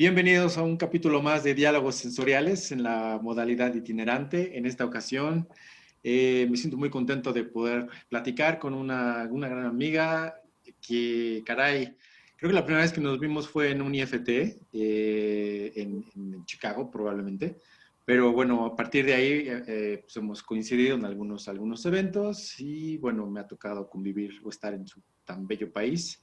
Bienvenidos a un capítulo más de Diálogos Sensoriales en la modalidad itinerante. En esta ocasión eh, me siento muy contento de poder platicar con una, una, gran amiga que, caray, creo que la primera vez que nos vimos fue en un IFT eh, en, en, Chicago, probablemente. Pero bueno, a partir de ahí eh, pues hemos coincidido en algunos, algunos eventos y bueno, me ha tocado convivir o estar en su tan bello país.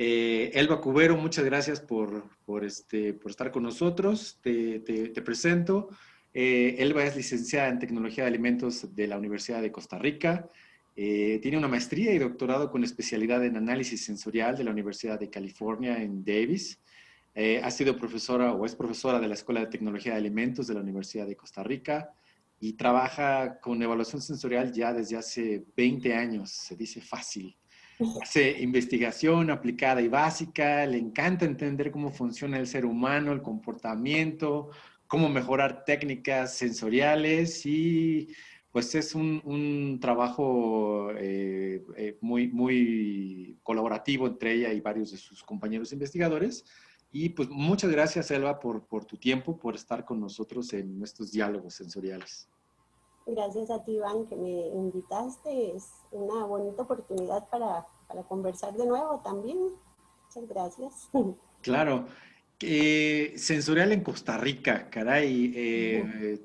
Eh, Elba Cubero, muchas gracias por, este, estar con nosotros. Te presento. Eh, Elba es licenciada en Tecnología de Alimentos de la Universidad de Costa Rica. Eh, tiene una maestría y doctorado con especialidad en análisis sensorial de la Universidad de California en Davis. Eh, ha sido profesora o es profesora de la Escuela de Tecnología de Alimentos de la Universidad de Costa Rica y trabaja con evaluación sensorial ya desde hace 20 años. Se dice fácil. Hace investigación aplicada y básica, le encanta entender cómo funciona el ser humano, el comportamiento, cómo mejorar técnicas sensoriales y pues es un, un trabajo eh, eh, muy, muy colaborativo entre ella y varios de sus compañeros investigadores. Y pues muchas gracias, Elba, por, por tu tiempo, por estar con nosotros en estos diálogos sensoriales. Gracias a ti, Iván, que me invitaste. Es una bonita oportunidad para, para conversar de nuevo también. Muchas gracias. Claro. Eh, sensorial en Costa Rica, caray. Eh,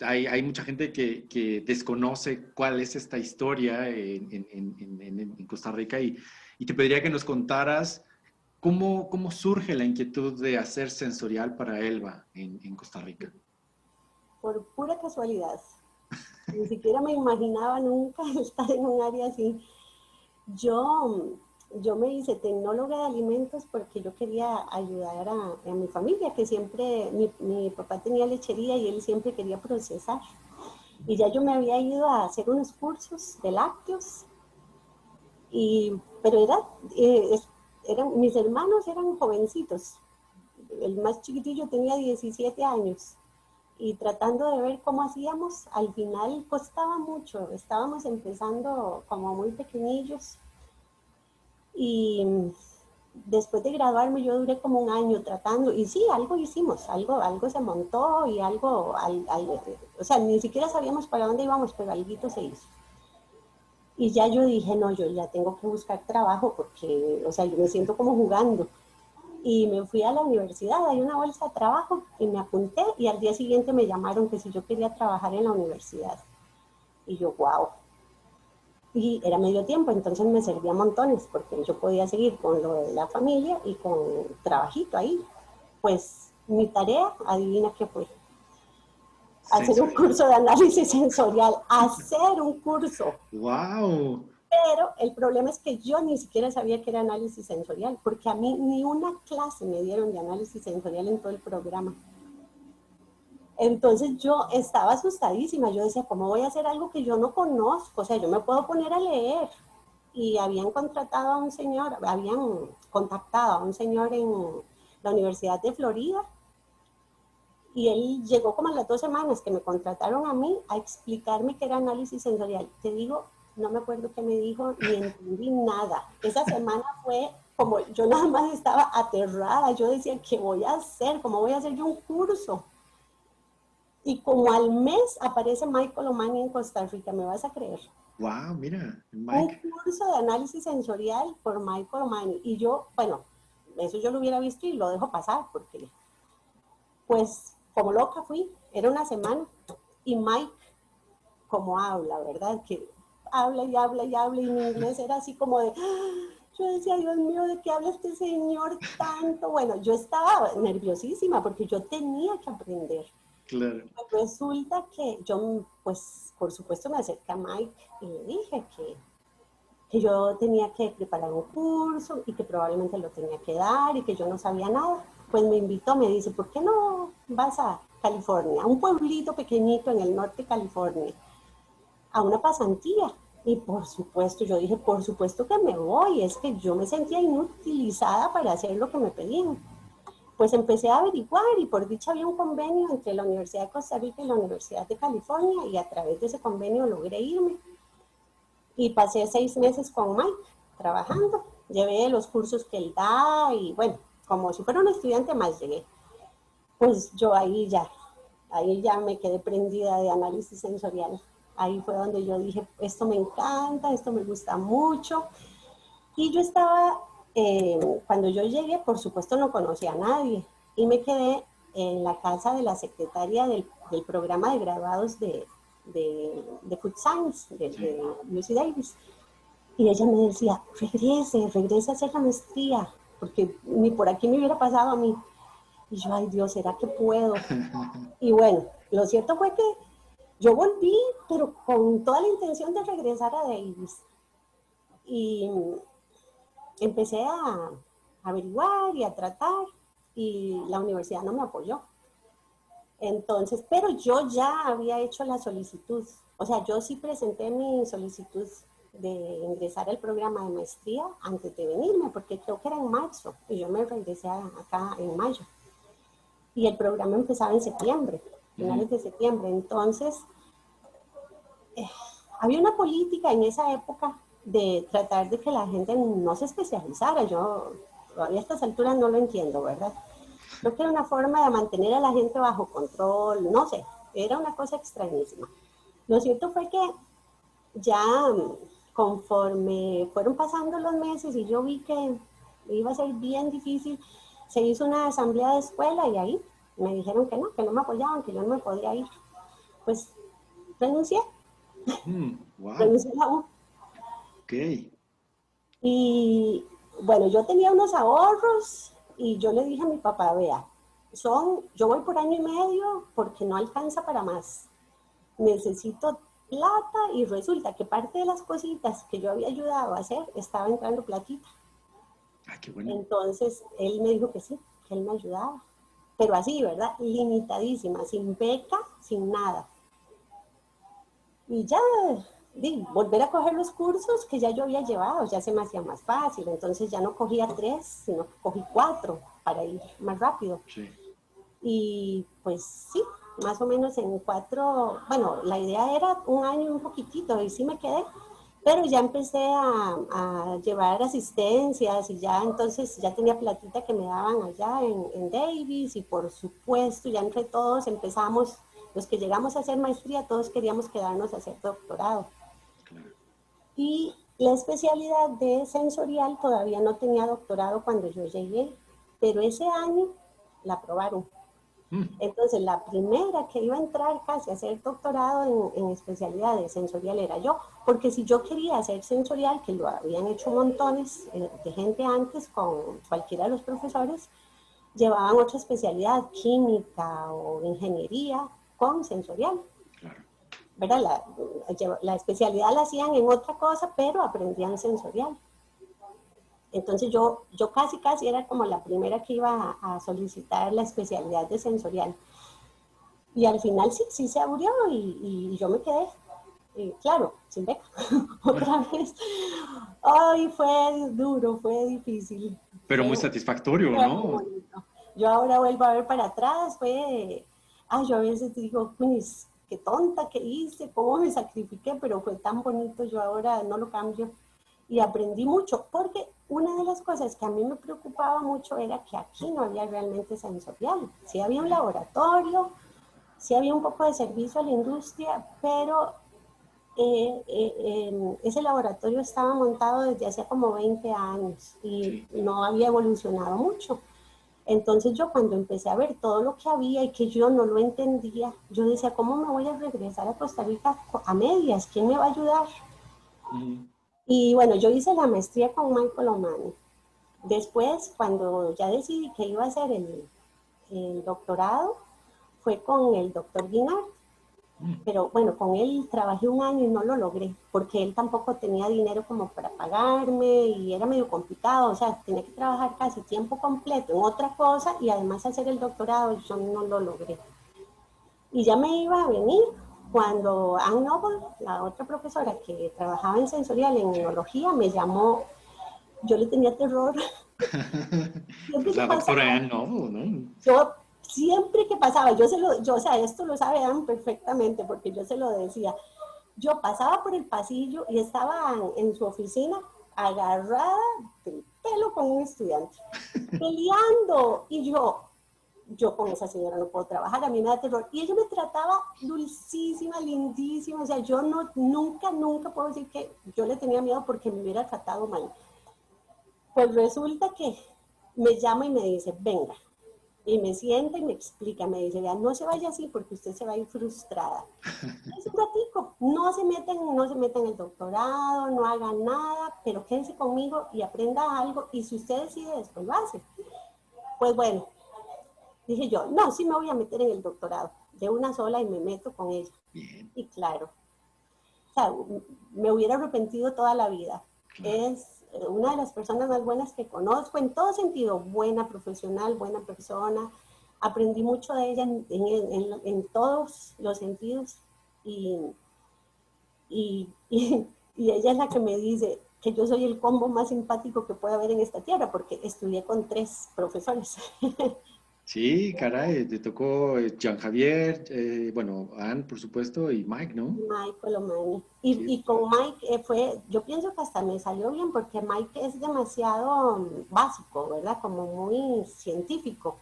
hay, hay, mucha gente que, que, desconoce cuál es esta historia en, en, en, en Costa Rica y, y, te pediría que nos contaras cómo, cómo surge la inquietud de hacer sensorial para Elba en, Costa Rica. Por pura casualidad. Ni siquiera me imaginaba nunca estar en un área así. Yo, yo me hice tecnóloga de alimentos porque yo quería ayudar a, mi familia, que siempre, mi, mi, papá tenía lechería y él siempre quería procesar. Y ya yo me había ido a hacer unos cursos de lácteos, y, pero era, eh, eran, mis hermanos eran jovencitos. El más chiquitillo tenía 17 años y tratando de ver cómo hacíamos, al final costaba mucho, estábamos empezando como muy pequeñillos y después de graduarme yo duré como un año tratando y sí, algo hicimos, algo, algo se montó y algo, al, al, o sea, ni siquiera sabíamos para dónde íbamos, pero algo se hizo. Y ya yo dije, no, yo ya tengo que buscar trabajo porque, o sea, yo me siento como jugando y me fui a la universidad, hay una bolsa de trabajo y me apunté y al día siguiente me llamaron que si yo quería trabajar en la universidad. Y yo, wow. Y era medio tiempo, entonces me servía montones porque yo podía seguir con lo de la familia y con trabajito ahí. Pues mi tarea, adivina qué fue. Hacer un curso de análisis sensorial, hacer un curso. ¡Wow! Pero el problema es que yo ni siquiera sabía que era análisis sensorial, porque a mí ni una clase me dieron de análisis sensorial en todo el programa. Entonces yo estaba asustadísima, yo decía, ¿cómo voy a hacer algo que yo no conozco? O sea, yo me puedo poner a leer. Y habían contratado a un señor, habían contactado a un señor en la Universidad de Florida, y él llegó como a las dos semanas que me contrataron a mí a explicarme qué era análisis sensorial. Te digo, no me acuerdo qué me dijo, ni entendí nada. Esa semana fue como yo nada más estaba aterrada, yo decía, ¿qué voy a hacer? ¿Cómo voy a hacer yo un curso? Y como al mes aparece Michael O'Mani en Costa Rica, ¿me vas a creer? Wow, mira, Mike. Un curso de análisis sensorial por Michael O'Mani. Y yo, bueno, eso yo lo hubiera visto y lo dejo pasar, porque pues como loca fui, era una semana. Y Mike, como habla, ¿verdad? Que habla y habla y habla y mi inglés era así como de, yo decía, Dios mío, ¿de qué habla este señor tanto? Bueno, yo estaba nerviosísima porque yo tenía que aprender. Resulta que yo, pues, por supuesto me acerqué a Mike y le dije que, que yo tenía que preparar un curso y que probablemente lo tenía que dar y que yo no sabía nada. Pues me invitó, me dice, ¿por qué no vas a California, a un pueblito pequeñito en el norte de California, a una pasantía? Y por supuesto, yo dije, por supuesto que me voy, es que yo me sentía inutilizada para hacer lo que me pedían. Pues empecé a averiguar y por dicha había un convenio entre la Universidad de Costa Rica y la Universidad de California y a través de ese convenio logré irme. Y pasé seis meses con Mike trabajando, llevé los cursos que él da y bueno, como si fuera un estudiante más llegué. Pues yo ahí ya, ahí ya me quedé prendida de análisis sensorial. Ahí fue donde yo dije, esto me encanta, esto me gusta mucho. Y yo estaba, eh, cuando yo llegué, por supuesto no conocía a nadie y me quedé en la casa de la secretaria del, del programa de graduados de, de, de Food Science, de, de Lucy Davis. Y ella me decía, regrese, regrese a hacer la maestría, porque ni por aquí me hubiera pasado a mí. Y yo, ay Dios, ¿será que puedo? Y bueno, lo cierto fue que yo volví, pero con toda la intención de regresar a Davis. Y empecé a averiguar y a tratar y la universidad no me apoyó. Entonces, pero yo ya había hecho la solicitud. O sea, yo sí presenté mi solicitud de ingresar al programa de maestría antes de venirme, porque creo que era en marzo y yo me regresé acá en mayo. Y el programa empezaba en septiembre, finales de septiembre. Entonces, eh, había una política en esa época de tratar de que la gente no se especializara. Yo todavía a estas alturas no lo entiendo, ¿verdad? Creo que era una forma de mantener a la gente bajo control, no sé, era una cosa extrañísima. Lo cierto fue que ya conforme fueron pasando los meses y yo vi que iba a ser bien difícil, se hizo una asamblea de escuela y ahí me dijeron que no, que no me apoyaban, que yo no me podía ir. Pues renuncié. Mm, renuncié a U. Ok. Y bueno, yo tenía unos ahorros y yo le dije a mi papá, vea, son, yo voy por año y medio porque no alcanza para más. Necesito plata y resulta que parte de las cositas que yo había ayudado a hacer estaba entrando platita. Ah, qué bueno. Entonces él me dijo que sí, que él me ayudaba. Pero así, ¿verdad? Limitadísima, sin beca, sin nada. Y ya, volver a coger los cursos que ya yo había llevado, ya se me hacía más fácil. Entonces ya no cogía tres, sino cogí cuatro para ir más rápido. Sí. Y pues sí, más o menos en cuatro, bueno, la idea era un año un poquitito y sí me quedé, pero ya empecé a, a, llevar asistencias y ya entonces ya tenía platita que me daban allá en, en, Davis y por supuesto ya entre todos empezamos, los que llegamos a hacer maestría, todos queríamos quedarnos a hacer doctorado. Y la especialidad de sensorial todavía no tenía doctorado cuando yo llegué, pero ese año la aprobaron. Entonces, la primera que iba a entrar casi a hacer doctorado en, en especialidades sensorial era yo, porque si yo quería hacer sensorial, que lo habían hecho montones eh, de gente antes con cualquiera de los profesores, llevaban otra especialidad, química o ingeniería con sensorial. ¿Verdad? La, la especialidad la hacían en otra cosa, pero aprendían sensorial. Entonces yo, yo casi, casi era como la primera que iba a, a solicitar la especialidad de sensorial. Y al final sí, sí se abrió y, y yo me quedé. Y claro, sin beca, otra vez. Ay, fue duro, fue difícil. Pero muy satisfactorio, ¿no? Yo ahora vuelvo a ver para atrás, fue... Ay, yo a veces digo, pues, qué tonta que hice, cómo me sacrifiqué, pero fue tan bonito, yo ahora no lo cambio. Y aprendí mucho, porque una de las cosas que a mí me preocupaba mucho era que aquí no había realmente sensorial. Sí había un laboratorio, sí había un poco de servicio a la industria, pero eh, eh, eh, ese laboratorio estaba montado desde hace como 20 años y no había evolucionado mucho. Entonces yo cuando empecé a ver todo lo que había y que yo no lo entendía, yo decía, ¿cómo me voy a regresar a Costa Rica a medias? ¿Quién me va a ayudar? Y bueno, yo hice la maestría con Michael O'Mani. Después, cuando ya decidí que iba a hacer el, el doctorado, fue con el doctor Guinard. Pero bueno, con él trabajé un año y no lo logré, porque él tampoco tenía dinero como para pagarme y era medio complicado, o sea, tenía que trabajar casi tiempo completo en otra cosa y además hacer el doctorado, yo no lo logré. Y ya me iba a venir cuando Anne Noble, la otra profesora que trabajaba en sensorial, en neurología, me llamó, yo le tenía terror. la doctora Anne Noble, ¿no? Yo siempre que pasaba, yo se lo, yo, o sea, esto lo sabe Anne perfectamente porque yo se lo decía. Yo pasaba por el pasillo y estaba en, en su oficina agarrada del pelo con un estudiante, peleando. Y yo, yo con esa señora no puedo trabajar, a mí me da terror. Y ella me trataba dulcísima, lindísima, o sea, yo no, nunca, nunca puedo decir que yo le tenía miedo porque me hubiera tratado mal. Pues resulta que me llama y me dice, venga, y me sienta y me explica, me dice, vea, no se vaya así porque usted se va a ir frustrada. Es un ratico, no se meten, no se meta en el doctorado, no haga nada, pero quédese conmigo y aprenda algo y si usted decide después lo hace. Pues bueno, dije yo, no, sí me voy a meter en el doctorado, de una sola y me meto con ella. Y claro, o sea, me hubiera arrepentido toda la vida. Es una de las personas más buenas que conozco en todo sentido, buena profesional, buena persona. Aprendí mucho de ella en, todos los sentidos y, y, y, ella es la que me dice que yo soy el combo más simpático que puede haber en esta tierra porque estudié con tres profesores. Sí, caray, te tocó eh, Jean Javier, eh, bueno, Anne, por supuesto, y Mike, ¿no? Mike Colomani. Y, y con Mike eh, fue, yo pienso que hasta me salió bien porque Mike es demasiado básico, ¿verdad? Como muy científico.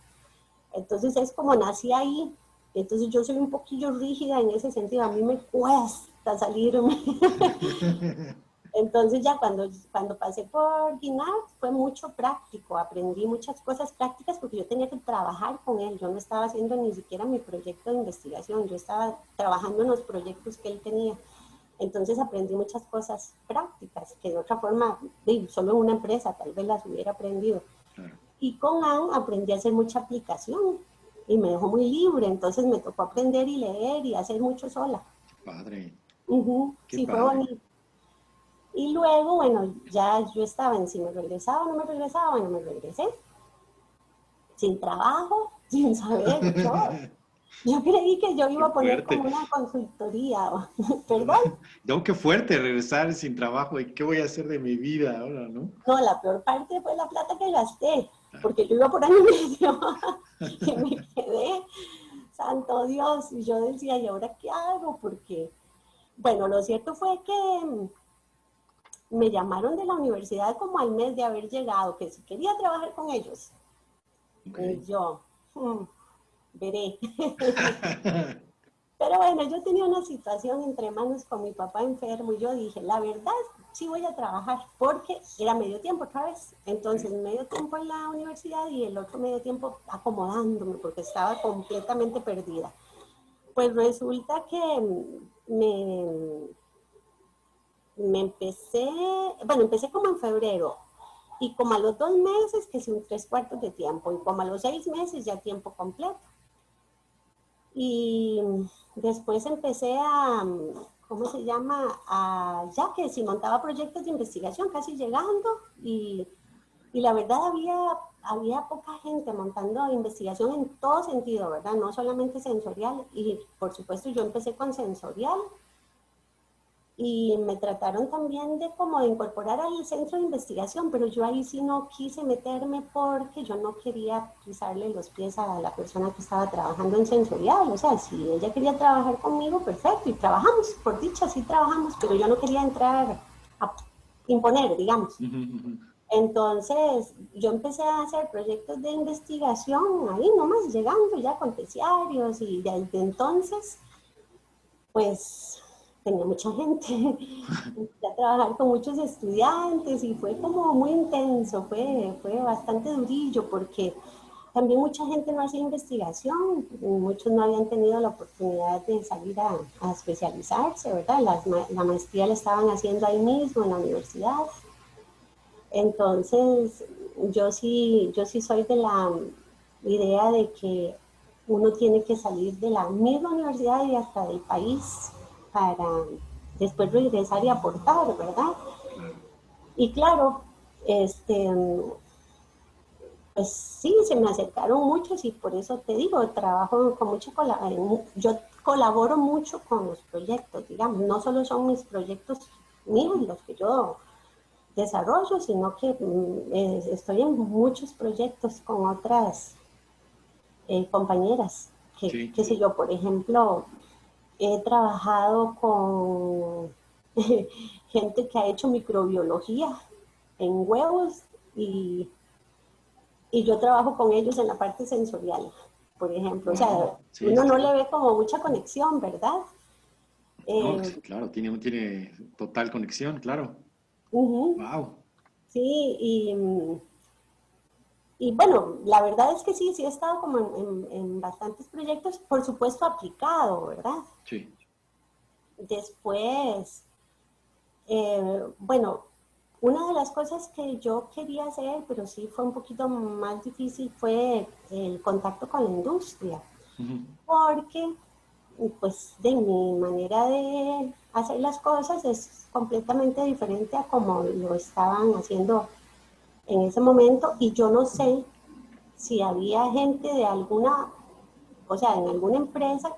Entonces es como nací ahí. Entonces yo soy un poquillo rígida en ese sentido. A mí me cuesta salirme. Entonces ya cuando, cuando pasé por Guinard fue mucho práctico, aprendí muchas cosas prácticas porque yo tenía que trabajar con él, yo no estaba haciendo ni siquiera mi proyecto de investigación, yo estaba trabajando en los proyectos que él tenía. Entonces aprendí muchas cosas prácticas que de otra forma, solo en una empresa tal vez las hubiera aprendido. Y con Anne aprendí a hacer mucha aplicación y me dejó muy libre, entonces me tocó aprender y leer y hacer mucho sola. Padre. sí, fue bonito. Y luego, bueno, ya yo estaba en si me regresaba o no me regresaba, bueno, me regresé. Sin trabajo, sin saber, yo, yo creí que yo iba a poner como una consultoría, perdón. No, qué fuerte regresar sin trabajo y qué voy a hacer de mi vida ahora, ¿no? No, la peor parte fue la plata que gasté, porque yo iba por año medio y me quedé, santo Dios, y yo decía, ¿y ahora qué hago? Porque, bueno, lo cierto fue que me llamaron de la universidad como al mes de haber llegado, que si quería trabajar con ellos. Y yo, hmm, veré. Pero bueno, yo tenía una situación entre manos con mi papá enfermo y yo dije, la verdad, sí voy a trabajar porque era medio tiempo otra vez. Entonces, medio tiempo en la universidad y el otro medio tiempo acomodándome porque estaba completamente perdida. Pues resulta que me, me empecé, bueno, empecé como en febrero y como a los dos meses que un tres cuartos de tiempo y como a los seis meses ya tiempo completo. Y después empecé a, ¿cómo se llama? A, ya que si montaba proyectos de investigación, casi llegando y, y la verdad había, había poca gente montando investigación en todo sentido, ¿verdad? No solamente sensorial y por supuesto yo empecé con sensorial y me trataron también de como de incorporar al centro de investigación, pero yo ahí sí no quise meterme porque yo no quería pisarle los pies a la persona que estaba trabajando en sensorial, o sea, si ella quería trabajar conmigo, perfecto, y trabajamos, por dicha, sí trabajamos, pero yo no quería entrar a imponer, digamos. Entonces, yo empecé a hacer proyectos de investigación ahí nomás, llegando ya con terciarios y desde entonces, pues tenía mucha gente, empecé a trabajar con muchos estudiantes y fue como muy intenso, fue, fue bastante durillo porque también mucha gente no hacía investigación, muchos no habían tenido la oportunidad de salir a, especializarse, ¿verdad? la maestría la estaban haciendo ahí mismo en la universidad. Entonces, yo sí, yo sí soy de la idea de que uno tiene que salir de la misma universidad y hasta del país para después regresar y aportar, ¿verdad? Y claro, este, pues sí, se me acercaron muchos y por eso te digo, trabajo con mucho, yo colaboro mucho con los proyectos, digamos, no solo son mis proyectos míos los que yo desarrollo, sino que mm, estoy en muchos proyectos con otras eh, compañeras, que, qué sé yo, por ejemplo, he trabajado con gente que ha hecho microbiología en huevos Y, y yo trabajo con ellos en la parte sensorial, por ejemplo. o sea, uno no le ve como mucha conexión, ¿verdad? Eh, claro, tiene, tiene total conexión, claro. Wow. Sí, y, y, bueno, la verdad es que sí, sí he estado como en, bastantes proyectos, por supuesto aplicado, ¿verdad? Sí. Después, eh, bueno, una de las cosas que yo quería hacer, pero sí fue un poquito más difícil, fue el contacto con la industria. Porque, pues, de mi manera de hacer las cosas es completamente diferente a como lo estaban haciendo en ese momento. Y yo no sé si había gente de alguna, o sea, en alguna empresa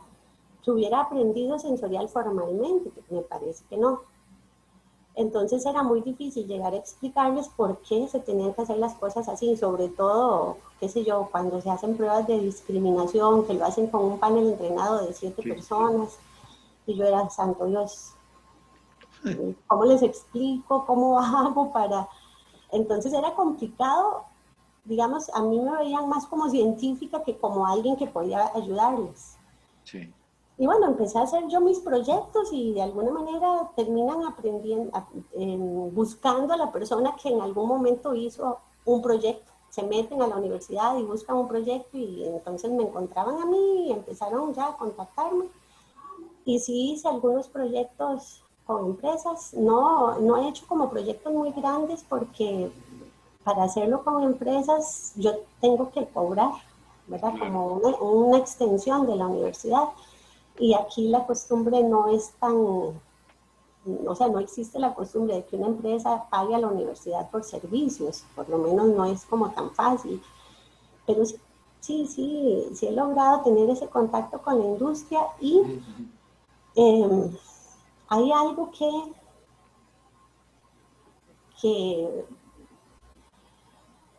que hubiera aprendido sensorial formalmente, que me parece que no. Entonces era muy difícil llegar a explicarles por qué se tenían que hacer las cosas así, sobre todo, qué sé yo, cuando se hacen pruebas de discriminación, que lo hacen con un panel entrenado de siete personas, y yo era, santo Dios, ¿cómo les explico? ¿Cómo hago para...? Entonces era complicado, digamos, a mí me veían más como científica que como alguien que podía ayudarles. Sí. Y bueno, empecé a hacer yo mis proyectos y de alguna manera terminan aprendiendo, buscando a la persona que en algún momento hizo un proyecto. Se meten a la universidad y buscan un proyecto y entonces me encontraban a mí y empezaron ya a contactarme. Y sí hice algunos proyectos con empresas. No, no he hecho como proyectos muy grandes porque para hacerlo con empresas yo tengo que cobrar, ¿verdad? Como una, una extensión de la universidad. Y aquí la costumbre no es tan, o sea, no existe la costumbre de que una empresa pague a la universidad por servicios, por lo menos no es como tan fácil. Pero sí, sí, sí, he logrado tener ese contacto con la industria y hay algo que,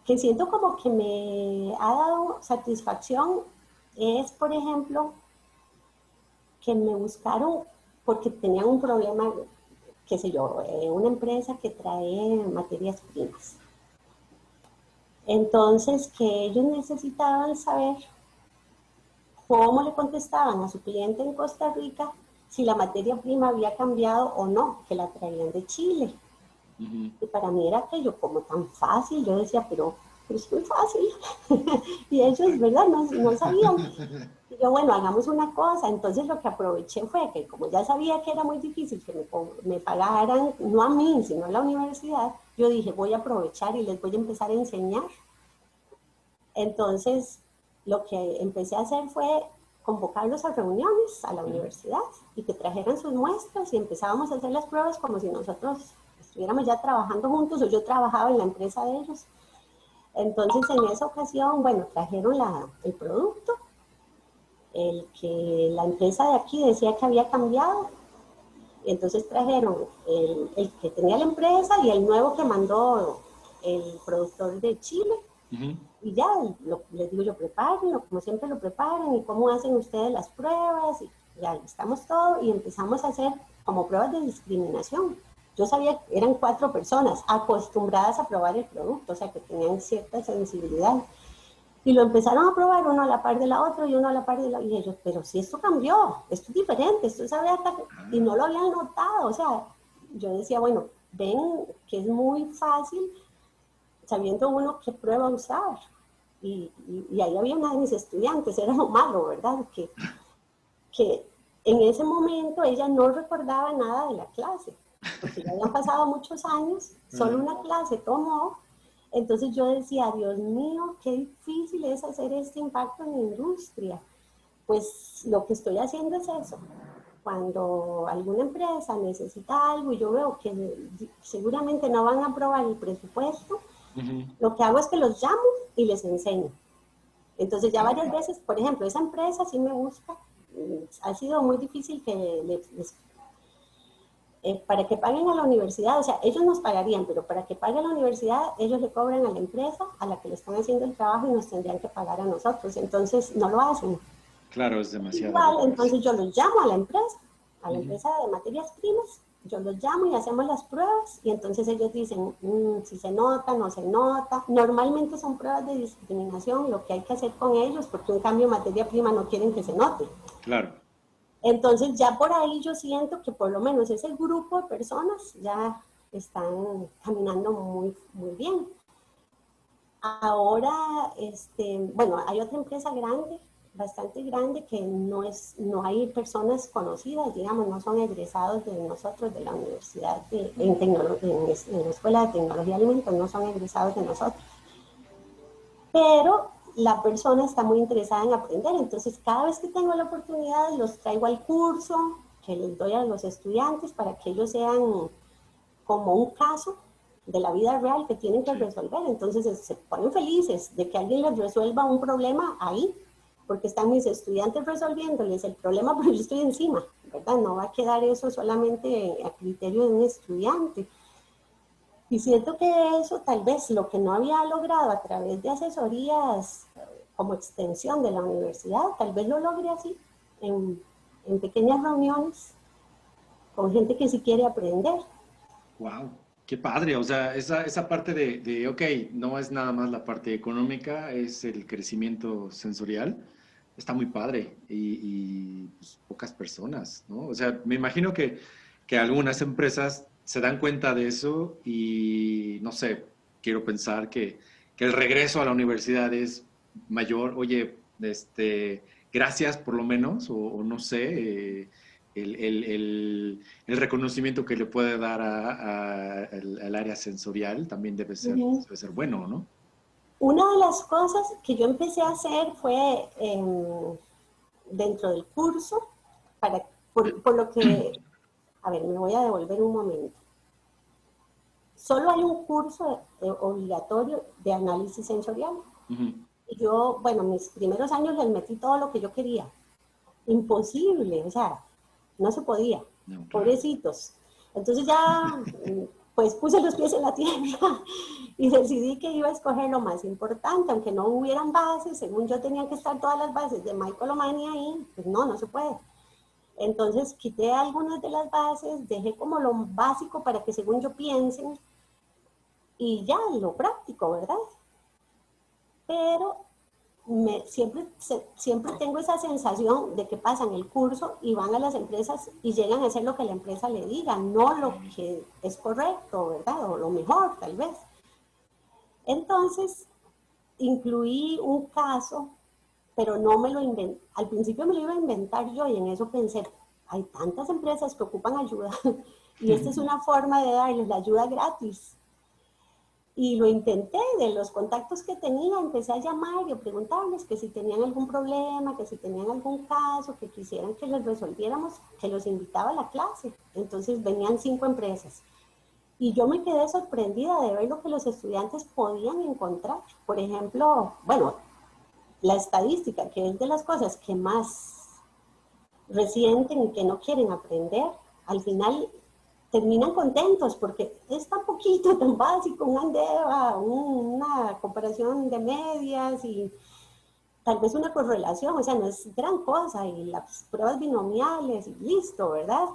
que, siento como que me ha dado satisfacción, es, por ejemplo, que me buscaron porque tenían un problema, qué sé yo, eh, una empresa que trae materias primas. Entonces, que ellos necesitaban saber cómo le contestaban a su cliente en Costa Rica si la materia prima había cambiado o no, que la traían de Chile. Y para mí era aquello como tan fácil, yo decía, pero, es muy fácil. y ellos, ¿verdad? No, no sabían. Y yo, bueno, hagamos una cosa. Entonces lo que aproveché fue que como ya sabía que era muy difícil que me, me pagaran, no a mí, sino a la universidad, yo dije, voy a aprovechar y les voy a empezar a enseñar. Entonces, lo que empecé a hacer fue convocarlos a reuniones a la universidad y que trajeran sus muestras y empezábamos a hacer las pruebas como si nosotros estuviéramos ya trabajando juntos o yo trabajaba en la empresa de ellos. Entonces, en esa ocasión, bueno, trajeron la, el producto el que la empresa de aquí decía que había cambiado. Entonces trajeron el, que tenía la empresa y el nuevo que mandó el productor de Chile. Y ya, les digo yo, prepárenlo, como siempre lo preparan, y cómo hacen ustedes las pruebas, y ya estamos todo, y empezamos a hacer como pruebas de discriminación. Yo sabía que eran cuatro personas acostumbradas a probar el producto, o sea, que tenían cierta sensibilidad. Y lo empezaron a probar uno a la par de la otra y uno a la par de la y ellos, pero si esto cambió, esto es diferente, esto sabe hasta... Y no lo habían notado, o sea, yo decía, bueno, ven que es muy fácil sabiendo uno qué prueba usar. Y, y, ahí había una de mis estudiantes, era lo malo, ¿verdad? Que, que en ese momento ella no recordaba nada de la clase, porque ya habían pasado muchos años, solo una clase tomó entonces yo decía, Dios mío, qué difícil es hacer este impacto en la industria. Pues lo que estoy haciendo es eso. Cuando alguna empresa necesita algo y yo veo que seguramente no van a aprobar el presupuesto, lo que hago es que los llamo y les enseño. Entonces ya varias veces, por ejemplo, esa empresa sí me busca. Ha sido muy difícil que les eh, para que paguen a la universidad, o sea, ellos nos pagarían, pero para que pague la universidad, ellos le cobran a la empresa a la que le están haciendo el trabajo y nos tendrían que pagar a nosotros. Entonces, no lo hacen. Claro, es demasiado. Igual, entonces yo los llamo a la empresa, a la empresa de materias primas, yo los llamo y hacemos las pruebas y entonces ellos dicen mm, si se nota, no se nota. Normalmente son pruebas de discriminación, lo que hay que hacer con ellos, porque un cambio de materia prima no quieren que se note. Claro. Entonces ya por ahí yo siento que por lo menos ese grupo de personas ya están caminando muy, muy bien. Ahora, este, bueno, hay otra empresa grande bastante grande que no, es, no hay personas conocidas, digamos, no son egresados de nosotros, de la universidad, de, en, en, la Escuela de Tecnología y Alimentos, no son egresados de nosotros. Pero la persona está muy interesada en aprender, entonces cada vez que tengo la oportunidad los traigo al curso, que les doy a los estudiantes para que ellos sean como un caso de la vida real que tienen que resolver. Entonces se ponen felices de que alguien les resuelva un problema ahí, porque están mis estudiantes resolviéndoles el problema, pero yo estoy encima, ¿verdad? No va a quedar eso solamente a criterio de un estudiante. Y siento que eso tal vez lo que no había logrado a través de asesorías como extensión de la universidad, tal vez lo logre así, en, en pequeñas reuniones, con gente que sí quiere aprender. ¡Wow! Qué padre, o sea, esa, esa parte de, de, ok, no es nada más la parte económica, es el crecimiento sensorial, está muy padre y, pues, pocas personas, ¿no? O sea, me imagino que, que, algunas empresas se dan cuenta de eso y, no sé, quiero pensar que, que el regreso a la universidad es mayor, oye, este, gracias por lo menos, o, no sé, eh, el, el, el, reconocimiento que le puede dar al área sensorial también debe ser, debe ser bueno, ¿no? Una de las cosas que yo empecé a hacer fue em, dentro del curso, para, por, lo que, a ver, me voy a devolver un momento. Solo hay un curso obligatorio de análisis sensorial. Y yo, bueno, mis primeros años les metí todo lo que yo quería. Imposible, o sea, no se podía. Pobrecitos. Entonces ya pues puse los pies en la tierra y decidí que iba a escoger lo más importante, aunque no hubieran bases, según yo tenía que estar todas las bases de Michael Omani ahí, pues no, no se puede. Entonces quité algunas de las bases, dejé como lo básico para que según yo piensen y ya lo práctico, ¿verdad? Pero siempre, siempre tengo esa sensación de que pasan el curso y van a las empresas y llegan a hacer lo que la empresa le diga, no lo que es correcto, ¿verdad? O lo mejor, tal vez. Entonces, incluí un caso, pero no me lo inventé. Al principio me lo iba a inventar yo y en eso pensé, hay tantas empresas que ocupan ayuda y esta es una forma de darles la ayuda gratis y lo intenté, de los contactos que tenía, empecé a llamar y a preguntarles que si tenían algún problema, que si tenían algún caso, que quisieran que les resolviéramos, que los invitaba a la clase. Entonces venían cinco empresas. Y yo me quedé sorprendida de ver lo que los estudiantes podían encontrar. Por ejemplo, bueno, la estadística, que es de las cosas que más resienten y que no quieren aprender, al final terminan contentos porque es tan poquito, tan básico, un andeva, una comparación de medias y tal vez una correlación, o sea, no es gran cosa, y las pruebas binomiales y listo, ¿verdad?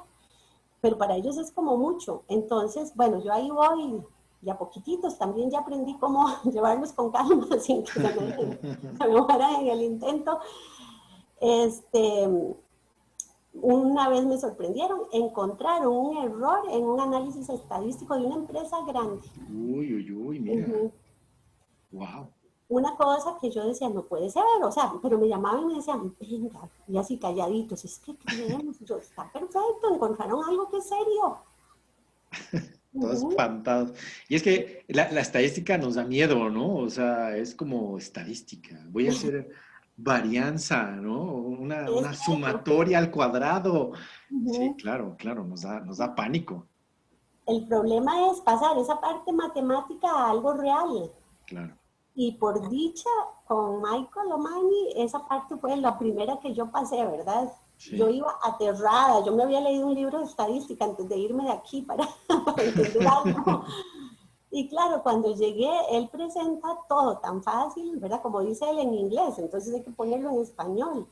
Pero para ellos es como mucho. Entonces, bueno, yo ahí voy y a poquititos también ya aprendí cómo llevarlos con calma sin que se me, me en el intento. Este, una vez me sorprendieron, encontraron un error en un análisis estadístico de una empresa grande. Uy, uy, uy, mira. Wow. Una cosa que yo decía, no puede ser, o sea, pero me llamaban y me decían, venga, y así calladitos, es que creemos, yo, está perfecto, encontraron algo que es serio. Todos espantados. Y es que la, la, estadística nos da miedo, ¿no? O sea, es como estadística. Voy a hacer varianza, ¿no? Una, una sumatoria al cuadrado. Sí, claro, claro, nos da, nos da pánico. El problema es pasar esa parte matemática a algo real. Claro. Y por dicha, con Michael Omani, esa parte fue la primera que yo pasé, ¿verdad? Yo iba aterrada, yo me había leído un libro de estadística antes de irme de aquí para, para entender algo. Y claro, cuando llegué, él presenta todo tan fácil, ¿verdad? Como dice él en inglés, entonces hay que ponerlo en español.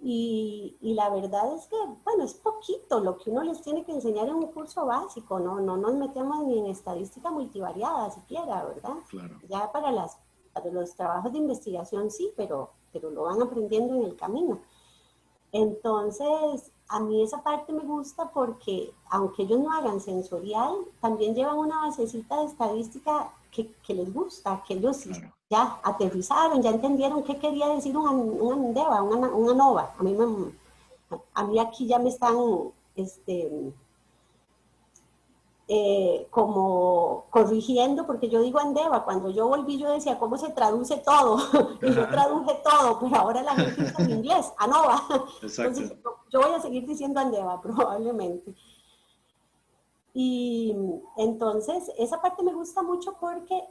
Y, y, la verdad es que, bueno, es poquito lo que uno les tiene que enseñar en un curso básico, ¿no? No nos metemos ni en estadística multivariada siquiera, ¿verdad? Claro. Ya para, las, para los trabajos de investigación sí, pero, pero lo van aprendiendo en el camino. Entonces, a mí esa parte me gusta porque, aunque ellos no hagan sensorial, también llevan una basecita de estadística que, que les gusta, que ellos ya aterrizaron, ya entendieron qué quería decir una, una una, una nova. A mí, me, a mí aquí ya me están este, eh, como corrigiendo, porque yo digo Andeva, cuando yo volví yo decía, ¿cómo se traduce todo? y yo traduje todo, pero ahora la gente dice en inglés, ANOVA. Entonces, yo voy a seguir diciendo Andeva, probablemente. Y entonces, esa parte me gusta mucho porque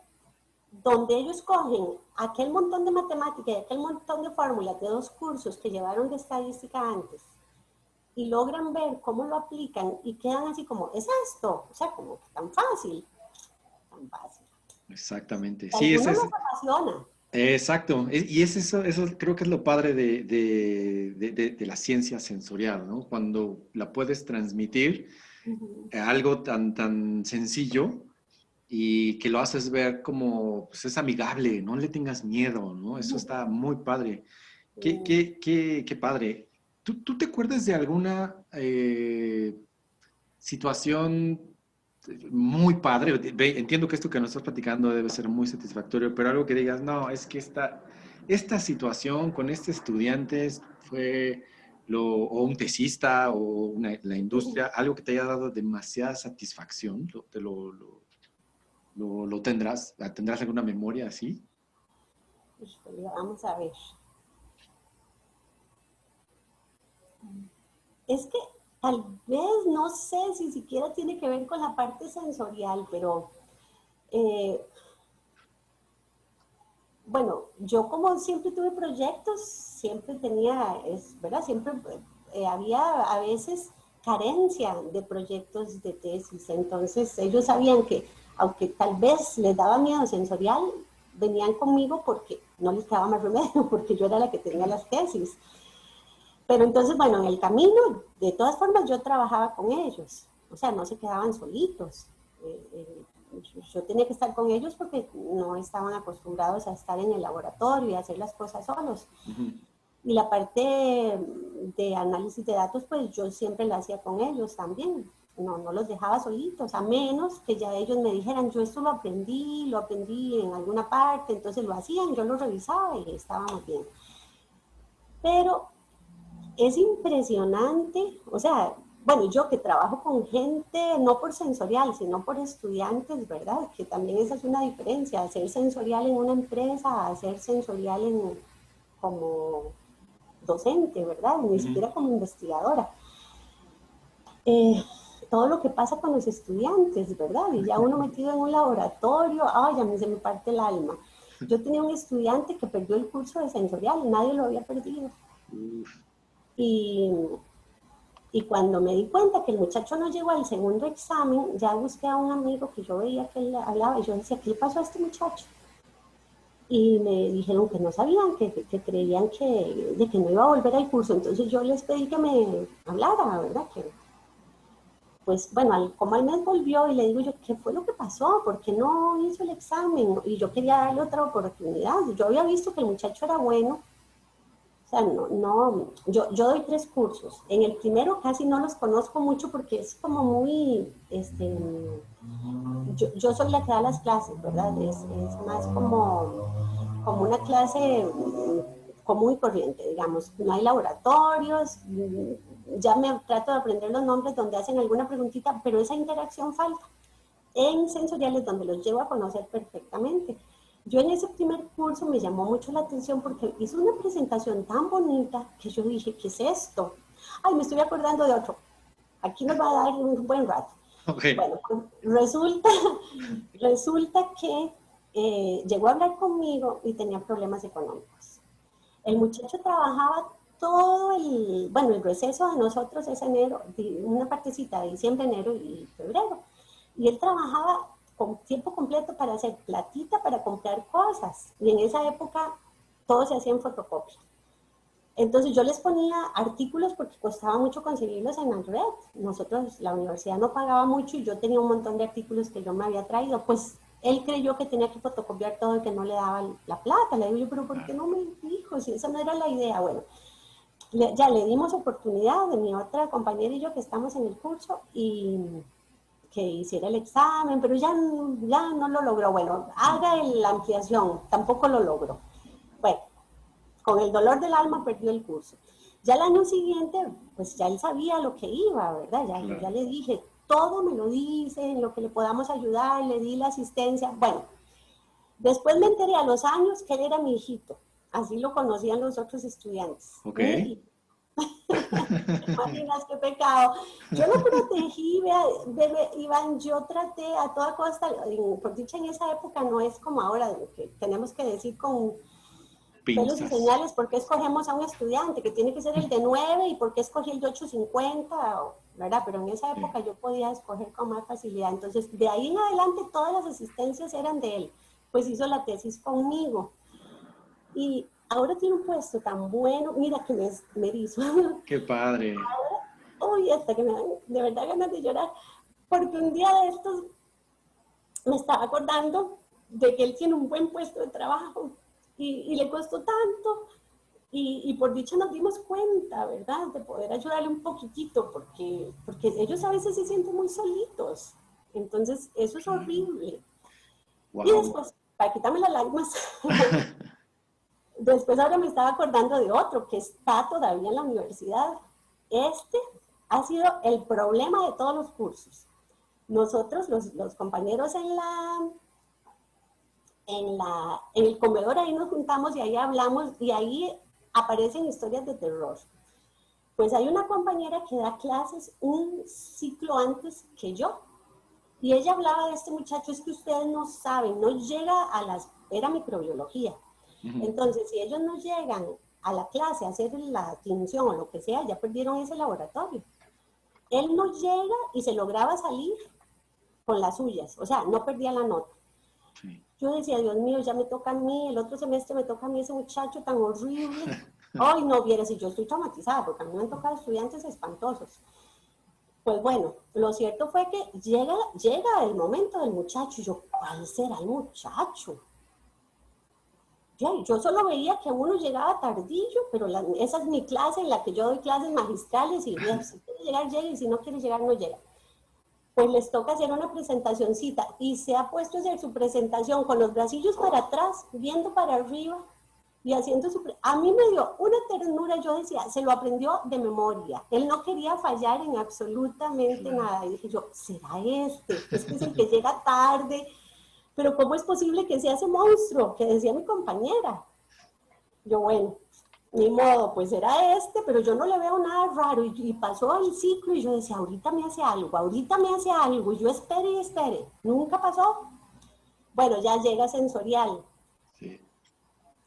donde ellos cogen aquel montón de matemáticas y aquel montón de fórmulas de dos cursos que llevaron de estadística antes, y logran ver cómo lo aplican y quedan así como, es esto, o sea, como tan fácil, tan fácil. Exactamente. Sí, eso es, apasiona. Exacto, y es eso, eso creo que es lo padre de, de, de, la ciencia sensorial, ¿no? Cuando la puedes transmitir, algo tan, tan sencillo y que lo haces ver como, pues es amigable, no le tengas miedo, ¿no? Eso está muy padre. Qué, qué, qué, qué padre. ¿Tú, te acuerdas de alguna eh, situación muy padre? Entiendo que esto que nos estás platicando debe ser muy satisfactorio, pero algo que digas, no, es que esta, esta situación con este estudiante fue lo, o un tesista o la industria, algo que te haya dado demasiada satisfacción, lo, te lo, lo, lo, tendrás, ¿tendrás alguna memoria así? vamos a ver. Es que tal vez, no sé si siquiera tiene que ver con la parte sensorial, pero eh, bueno, yo como siempre tuve proyectos, siempre tenía, es verdad, siempre eh, había a veces carencia de proyectos de tesis, entonces ellos sabían que aunque tal vez les daba miedo sensorial, venían conmigo porque no les quedaba más remedio, porque yo era la que tenía las tesis. Pero entonces, bueno, en el camino, de todas formas, yo trabajaba con ellos. O sea, no se quedaban solitos. Eh, eh, yo tenía que estar con ellos porque no estaban acostumbrados a estar en el laboratorio y hacer las cosas solos. Y la parte de análisis de datos, pues yo siempre la hacía con ellos también. No, no los dejaba solitos, a menos que ya ellos me dijeran, yo esto lo aprendí, lo aprendí en alguna parte, entonces lo hacían, yo lo revisaba y estábamos bien. Pero es impresionante, o sea, bueno, yo que trabajo con gente, no por sensorial, sino por estudiantes, ¿verdad? Que también esa es una diferencia, hacer sensorial en una empresa, hacer sensorial en, como docente, ¿verdad? Ni siquiera como investigadora. Eh, todo lo que pasa con los estudiantes, ¿verdad? Y ya uno metido en un laboratorio, ay, a mí se me parte el alma. Yo tenía un estudiante que perdió el curso de sensorial y nadie lo había perdido. Y, y cuando me di cuenta que el muchacho no llegó al segundo examen, ya busqué a un amigo que yo veía que él hablaba y yo decía, ¿qué le pasó a este muchacho? Y me dijeron que no sabían, que, que creían que, de que no iba a volver al curso. Entonces yo les pedí que me hablara, ¿verdad? Que, pues bueno, como al mes volvió y le digo yo, ¿qué fue lo que pasó? ¿Por qué no hizo el examen? Y yo quería darle otra oportunidad. Yo había visto que el muchacho era bueno, o sea, no, no yo, yo doy tres cursos. En el primero casi no los conozco mucho porque es como muy, este, yo, yo soy la que da las clases, ¿verdad? Es, es más como, como una clase común y corriente, digamos. No hay laboratorios, ya me trato de aprender los nombres donde hacen alguna preguntita, pero esa interacción falta. En sensoriales donde los llevo a conocer perfectamente. Yo en ese primer curso me llamó mucho la atención porque hizo una presentación tan bonita que yo dije, ¿qué es esto? Ay, me estoy acordando de otro. Aquí nos va a dar un buen rato. Bueno, pues, resulta, resulta que eh, llegó a hablar conmigo y tenía problemas económicos. El muchacho trabajaba todo el, bueno, el receso de nosotros es enero, una partecita de diciembre, enero y febrero. Y él trabajaba con tiempo completo para hacer platita para comprar cosas. Y en esa época todo se hacía en fotocopia. Entonces yo les ponía artículos porque costaba mucho conseguirlos en la red. Nosotros, la universidad no pagaba mucho y yo tenía un montón de artículos que yo me había traído. Pues él creyó que tenía que fotocopiar todo y que no le daba la plata. Le digo, pero ¿por qué no me dijo? Si esa no era la idea. Bueno, ya le dimos oportunidad de mi otra compañera y yo que estamos en el curso y que hiciera el examen, pero ya, ya no lo logró. Bueno, haga la ampliación, tampoco lo logró. Bueno, con el dolor del alma perdió el curso. Ya el año siguiente, pues ya él sabía lo que iba, ¿verdad? Ya, ya le dije, todo me lo dice, en lo que le podamos ayudar, le di la asistencia. Bueno, después me enteré a los años que él era mi hijito. Así lo conocían los otros estudiantes. Ok. Imaginas qué pecado. Yo lo protegí, vea, Iván, yo traté a toda costa, por dicha en esa época no es como ahora, que tenemos que decir con pelos y señales por qué escogemos a un estudiante, que tiene que ser el de 9 y por qué escogí el de 850, ¿verdad? Pero en esa época yo podía escoger con más facilidad. Entonces, de ahí en adelante todas las asistencias eran de él. Pues hizo la tesis conmigo. Y ahora tiene un puesto tan bueno, mira que me, me hizo. Qué padre. uy, hasta que me dan de verdad ganas de llorar, porque un día de estos me estaba acordando de que él tiene un buen puesto de trabajo y, le costó tanto. Y, y, por dicha nos dimos cuenta, ¿verdad? De poder ayudarle un poquitito, porque, porque ellos a veces se sienten muy solitos. Entonces, eso es horrible. Y después, para quitarme las lágrimas, Después ahora me estaba acordando de otro que está todavía en la universidad. Este ha sido el problema de todos los cursos. Nosotros, los, compañeros en la, en la, en el comedor, ahí nos juntamos y ahí hablamos y ahí aparecen historias de terror. Pues hay una compañera que da clases un ciclo antes que yo. Y ella hablaba de este muchacho, es que ustedes no saben, no llega a las, era microbiología, entonces, si ellos no llegan a la clase a hacer la tinción o lo que sea, ya perdieron ese laboratorio. Él no llega y se lograba salir con las suyas, o sea, no perdía la nota. Yo decía, Dios mío, ya me toca a mí, el otro semestre me toca a mí ese muchacho tan horrible. Ay, no, viera si yo estoy traumatizada, porque a mí me han tocado estudiantes espantosos. Pues bueno, lo cierto fue que llega, llega el momento del muchacho, y yo, ¿cuál será el muchacho? Yo solo veía que uno llegaba tardillo, pero esa es mi clase en la que yo doy clases magistrales y si quiere llegar, llega y si no quiere llegar, no llega. Pues les toca hacer una presentacioncita y se ha puesto a hacer su presentación con los bracillos para atrás, viendo para arriba y haciendo su... A mí me dio una ternura, yo decía, se lo aprendió de memoria. Él no quería fallar en absolutamente nada. Y dije yo, ¿será este? Este es el que llega tarde pero ¿cómo es posible que sea ese monstruo que decía mi compañera? Yo, bueno, ni modo, pues era este, pero yo no le veo nada raro. Y, pasó el ciclo y yo decía, ahorita me hace algo, ahorita me hace algo. Y yo espere y espere. Nunca pasó. Bueno, ya llega sensorial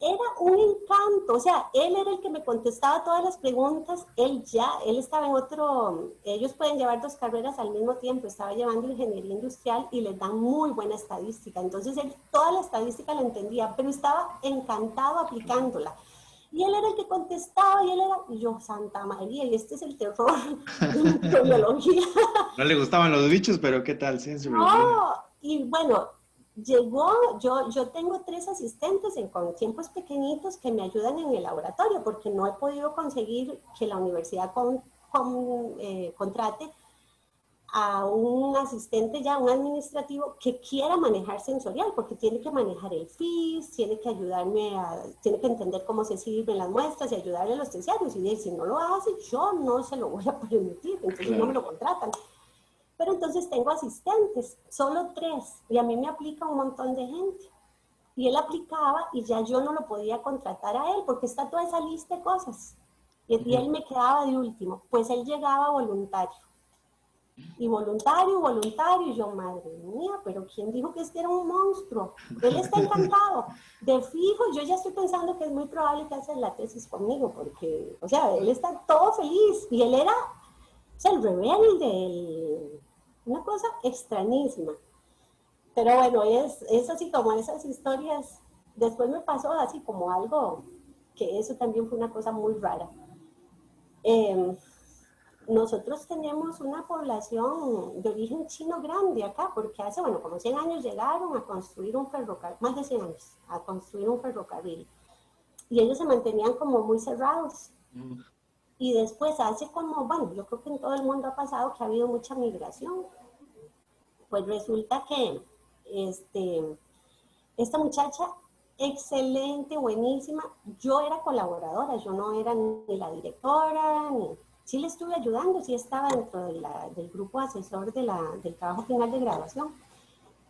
era un encanto, o sea, él era el que me contestaba todas las preguntas, él ya, él estaba en otro, ellos pueden llevar dos carreras al mismo tiempo, estaba llevando ingeniería industrial y les dan muy buena estadística, entonces él toda la estadística la entendía, pero estaba encantado aplicándola. Y él era el que contestaba y él era, y yo, Santa María, y este es el terror de biología. No le gustaban los bichos, pero ¿qué tal? Ciencia no, y bueno, llegó, yo, yo tengo tres asistentes en, con tiempos pequeñitos que me ayudan en el laboratorio porque no he podido conseguir que la universidad con, eh, contrate a un asistente ya, un administrativo que quiera manejar sensorial, porque tiene que manejar el FIS, tiene que ayudarme a, tiene que entender cómo se sirven las muestras y ayudarle a los terciarios. Y si no lo hace, yo no se lo voy a permitir, entonces no me lo contratan. Pero entonces tengo asistentes, solo tres, y a mí me aplica un montón de gente. Y él aplicaba y ya yo no lo podía contratar a él porque está toda esa lista de cosas. Y, él me quedaba de último. Pues él llegaba voluntario. Y voluntario, voluntario, y yo, madre mía, pero ¿quién dijo que este era un monstruo? Él está encantado. De fijo, yo ya estoy pensando que es muy probable que haga la tesis conmigo, porque, o sea, él está todo feliz. Y él era, o sea, el rebelde, el, una cosa extrañísima. Pero bueno, es, es así como esas historias. Después me pasó así como algo que eso también fue una cosa muy rara. Em, nosotros tenemos una población de origen chino grande acá, porque hace, bueno, como 100 años llegaron a construir un ferrocarril, más de 100 años, a construir un ferrocarril. Y ellos se mantenían como muy cerrados. Y después hace como, bueno, yo creo que en todo el mundo ha pasado que ha habido mucha migración. Pues resulta que este, esta muchacha, excelente, buenísima, yo era colaboradora, yo no era ni la directora, ni sí le estuve ayudando, sí estaba dentro del grupo asesor de la, del trabajo final de graduación,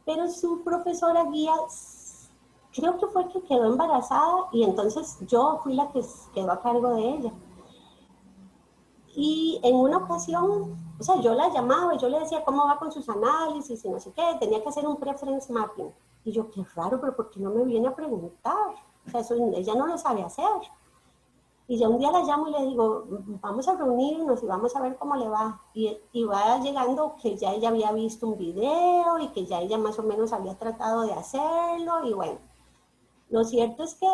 pero su profesora guía creo que fue que quedó embarazada y entonces yo fui la que quedó a cargo de ella. Y en una ocasión, o sea, yo la llamaba y yo le decía cómo va con sus análisis y no sé qué, tenía que hacer un preference mapping. Y yo, qué raro, pero ¿por qué no me viene a preguntar? O sea, eso ella no lo sabe hacer. Y ya un día la llamo y le digo, vamos a reunirnos y vamos a ver cómo le va. Y, y, va llegando que ya ella había visto un video y que ya ella más o menos había tratado de hacerlo. Y bueno, lo cierto es que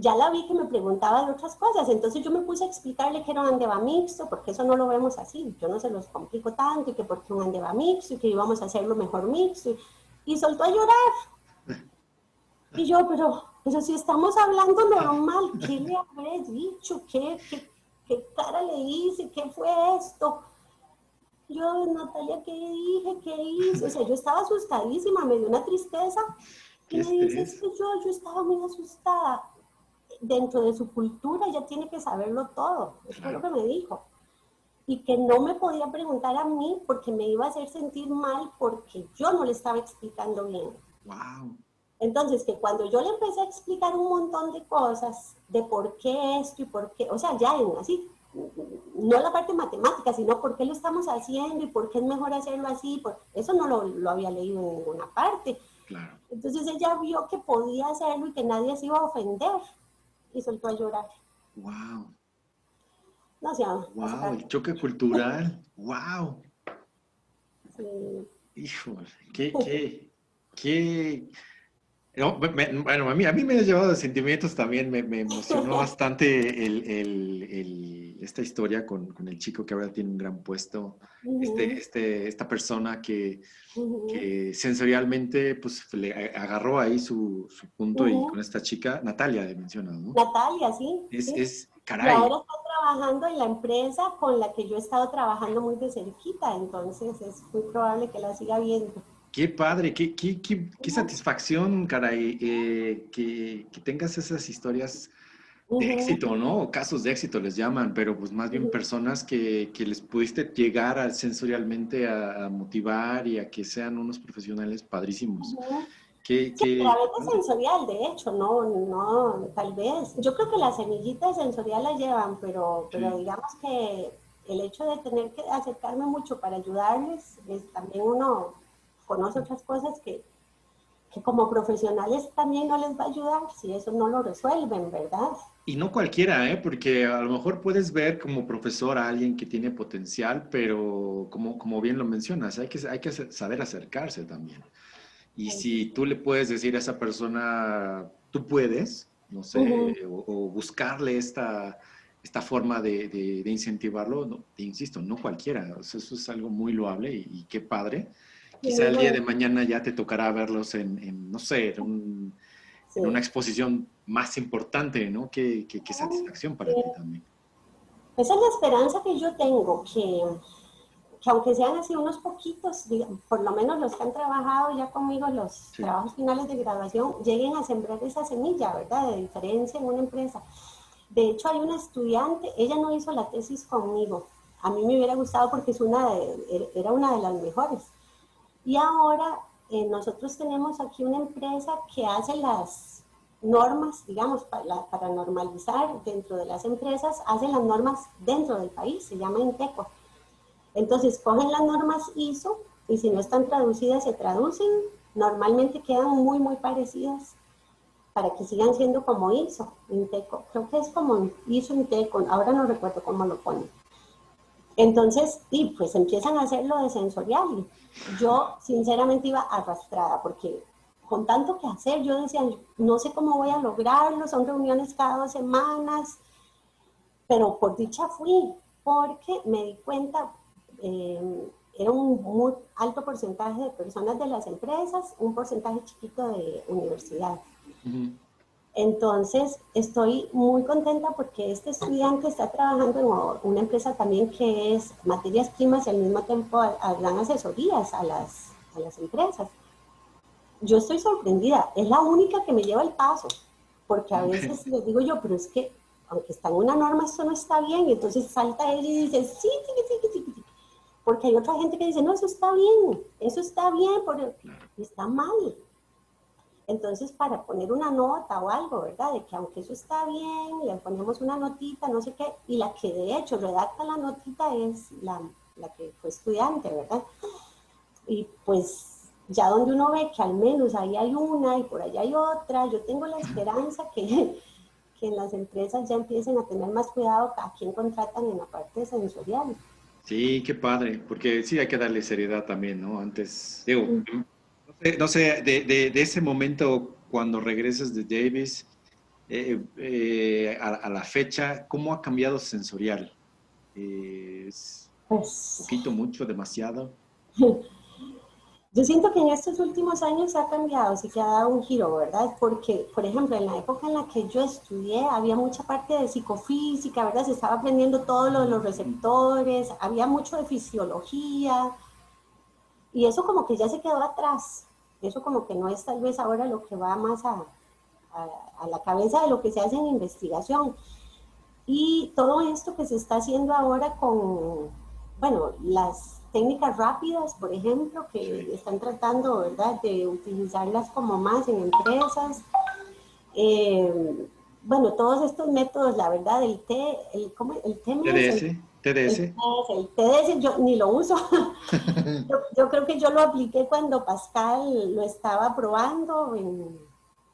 ya la vi que me preguntaba de otras cosas. Entonces yo me puse a explicarle que era un andeba mixto, porque eso no lo vemos así. Yo no se los complico tanto y que porque un andeba mixto y que íbamos a hacerlo mejor mixto. Y, y soltó a llorar. Y yo, pero pero si estamos hablando normal, ¿qué le habré dicho? ¿Qué, qué, cara le hice? ¿Qué fue esto? Yo, Natalia, ¿qué dije? ¿Qué hice? O sea, yo estaba asustadísima, me dio una tristeza. Y me dice, es que yo, yo estaba muy asustada. Dentro de su cultura ella tiene que saberlo todo. Eso fue lo que me dijo. Y que no me podía preguntar a mí porque me iba a hacer sentir mal porque yo no le estaba explicando bien. Wow. Entonces, que cuando yo le empecé a explicar un montón de cosas, de por qué esto y por qué, o sea, ya en así, no la parte matemática, sino por qué lo estamos haciendo y por qué es mejor hacerlo así, por, eso no lo, había leído en ninguna parte. Entonces ella vio que podía hacerlo y que nadie se iba a ofender y soltó a llorar. ¡Wow! No, sé. ¡Wow! El choque cultural. ¡Wow! Sí. Híjole, qué, qué, qué bueno, a mí, a mí me ha llevado de sentimientos también, me, emocionó bastante el, esta historia con, el chico que ahora tiene un gran puesto, este, este, esta persona que, sensorialmente pues, le agarró ahí su, punto y con esta chica, Natalia, de mencionado, ¿no? Natalia, sí. Es, sí. es caray. Y ahora está trabajando en la empresa con la que yo he estado trabajando muy de cerquita, entonces es muy probable que la siga viendo. Qué padre, qué, qué, qué, satisfacción, caray, eh, que, que, tengas esas historias de éxito, ¿no? Casos de éxito les llaman, pero pues más bien personas que, que les pudiste llegar a, sensorialmente a, motivar y a que sean unos profesionales padrísimos. sí, pero a veces sensorial, de hecho, no, no, tal vez. Yo creo que las semillitas sensoriales las llevan, pero, pero digamos que el hecho de tener que acercarme mucho para ayudarles, es también uno conoce otras cosas que, que como profesionales también no les va a ayudar si eso no lo resuelven, ¿verdad? Y no cualquiera, ¿eh? porque a lo mejor puedes ver como profesor a alguien que tiene potencial, pero como, como bien lo mencionas, hay que, hay que saber acercarse también. Y si tú le puedes decir a esa persona, tú puedes, no sé, o, buscarle esta, esta forma de, de, incentivarlo, no, te insisto, no cualquiera, eso es algo muy loable y, y qué padre. Quizá el día de mañana ya te tocará verlos en, no sé, en, una exposición más importante, ¿no? Qué, qué, satisfacción para ti también. Esa es la esperanza que yo tengo, que, que aunque sean así unos poquitos, por lo menos los que han trabajado ya conmigo los trabajos finales de graduación, lleguen a sembrar esa semilla, ¿verdad? De diferencia en una empresa. De hecho, hay una estudiante, ella no hizo la tesis conmigo. A mí me hubiera gustado porque es una era una de las mejores y ahora eh, nosotros tenemos aquí una empresa que hace las normas, digamos, para, para, normalizar dentro de las empresas, hace las normas dentro del país, se llama INTECO. Entonces, cogen las normas ISO y si no están traducidas, se traducen. Normalmente quedan muy, muy parecidas para que sigan siendo como ISO, INTECO. Creo que es como ISO INTECO, ahora no recuerdo cómo lo ponen. Entonces, y pues empiezan a hacer lo de sensorial. Yo sinceramente iba arrastrada porque con tanto que hacer, yo decía, no sé cómo voy a lograrlo, son reuniones cada dos semanas, pero por dicha fui, porque me di cuenta, eh, era un muy alto porcentaje de personas de las empresas, un porcentaje chiquito de universidad. Entonces, estoy muy contenta porque este estudiante está trabajando en una empresa también que es materias primas y al mismo tiempo dan asesorías a las, a las empresas. Yo estoy sorprendida, es la única que me lleva el paso, porque a veces les digo yo, pero es que aunque está en una norma, esto no está bien, y entonces salta él y dice, sí, sí, sí, sí, sí, porque hay otra gente que dice, no, eso está bien, eso está bien, pero está mal. Entonces, para poner una nota o algo, ¿verdad? De que aunque eso está bien, le ponemos una notita, no sé qué, y la que de hecho redacta la notita es la, la que fue estudiante, ¿verdad? Y pues ya donde uno ve que al menos ahí hay una y por allá hay otra, yo tengo la esperanza que, que en las empresas ya empiecen a tener más cuidado a quién contratan en la parte sensorial. Sí, qué padre, porque sí hay que darle seriedad también, ¿no? Antes, digo, no sé, de, ese momento cuando regresas de Davis eh, eh, a, la fecha, ¿cómo ha cambiado sensorial? ¿Es pues, poquito, mucho, demasiado? Yo siento que en estos últimos años ha cambiado, sí que ha dado un giro, ¿verdad? Porque, por ejemplo, en la época en la que yo estudié había mucha parte de psicofísica, ¿verdad? Se estaba aprendiendo todo lo de los receptores, había mucho de fisiología, y eso como que ya se quedó atrás. Eso como que no es tal vez ahora lo que va más a, a, a la cabeza de lo que se hace en investigación. Y todo esto que se está haciendo ahora con, bueno, las técnicas rápidas, por ejemplo, que están tratando, ¿verdad?, de utilizarlas como más en empresas. Eh, bueno, todos estos métodos, la verdad, el T, el, ¿cómo? el TDS, TDS. El, TDS, yo ni lo uso. yo, creo que yo lo apliqué cuando Pascal lo estaba probando, en, no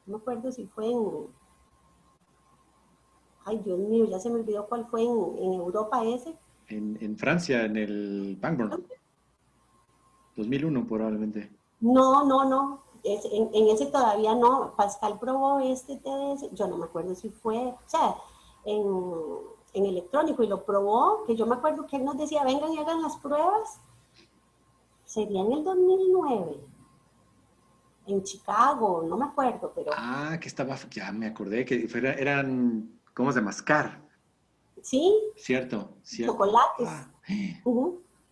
me acuerdo si fue en, ay Dios mío, ya se me olvidó cuál fue en, en Europa ese en, Francia, en el Pangborn. 2001 probablemente. No, no, no. en, ese todavía no. Pascal probó este TDS, yo no me acuerdo si fue, o sea, en, electrónico y lo probó, que yo me acuerdo que él nos decía, vengan y hagan las pruebas. Sería en el 2009 en Chicago, no me acuerdo, pero... Ah, que estaba, ya me acordé, que eran, ¿cómo se mascar? Sí. Cierto, cierto. Chocolates. Ah,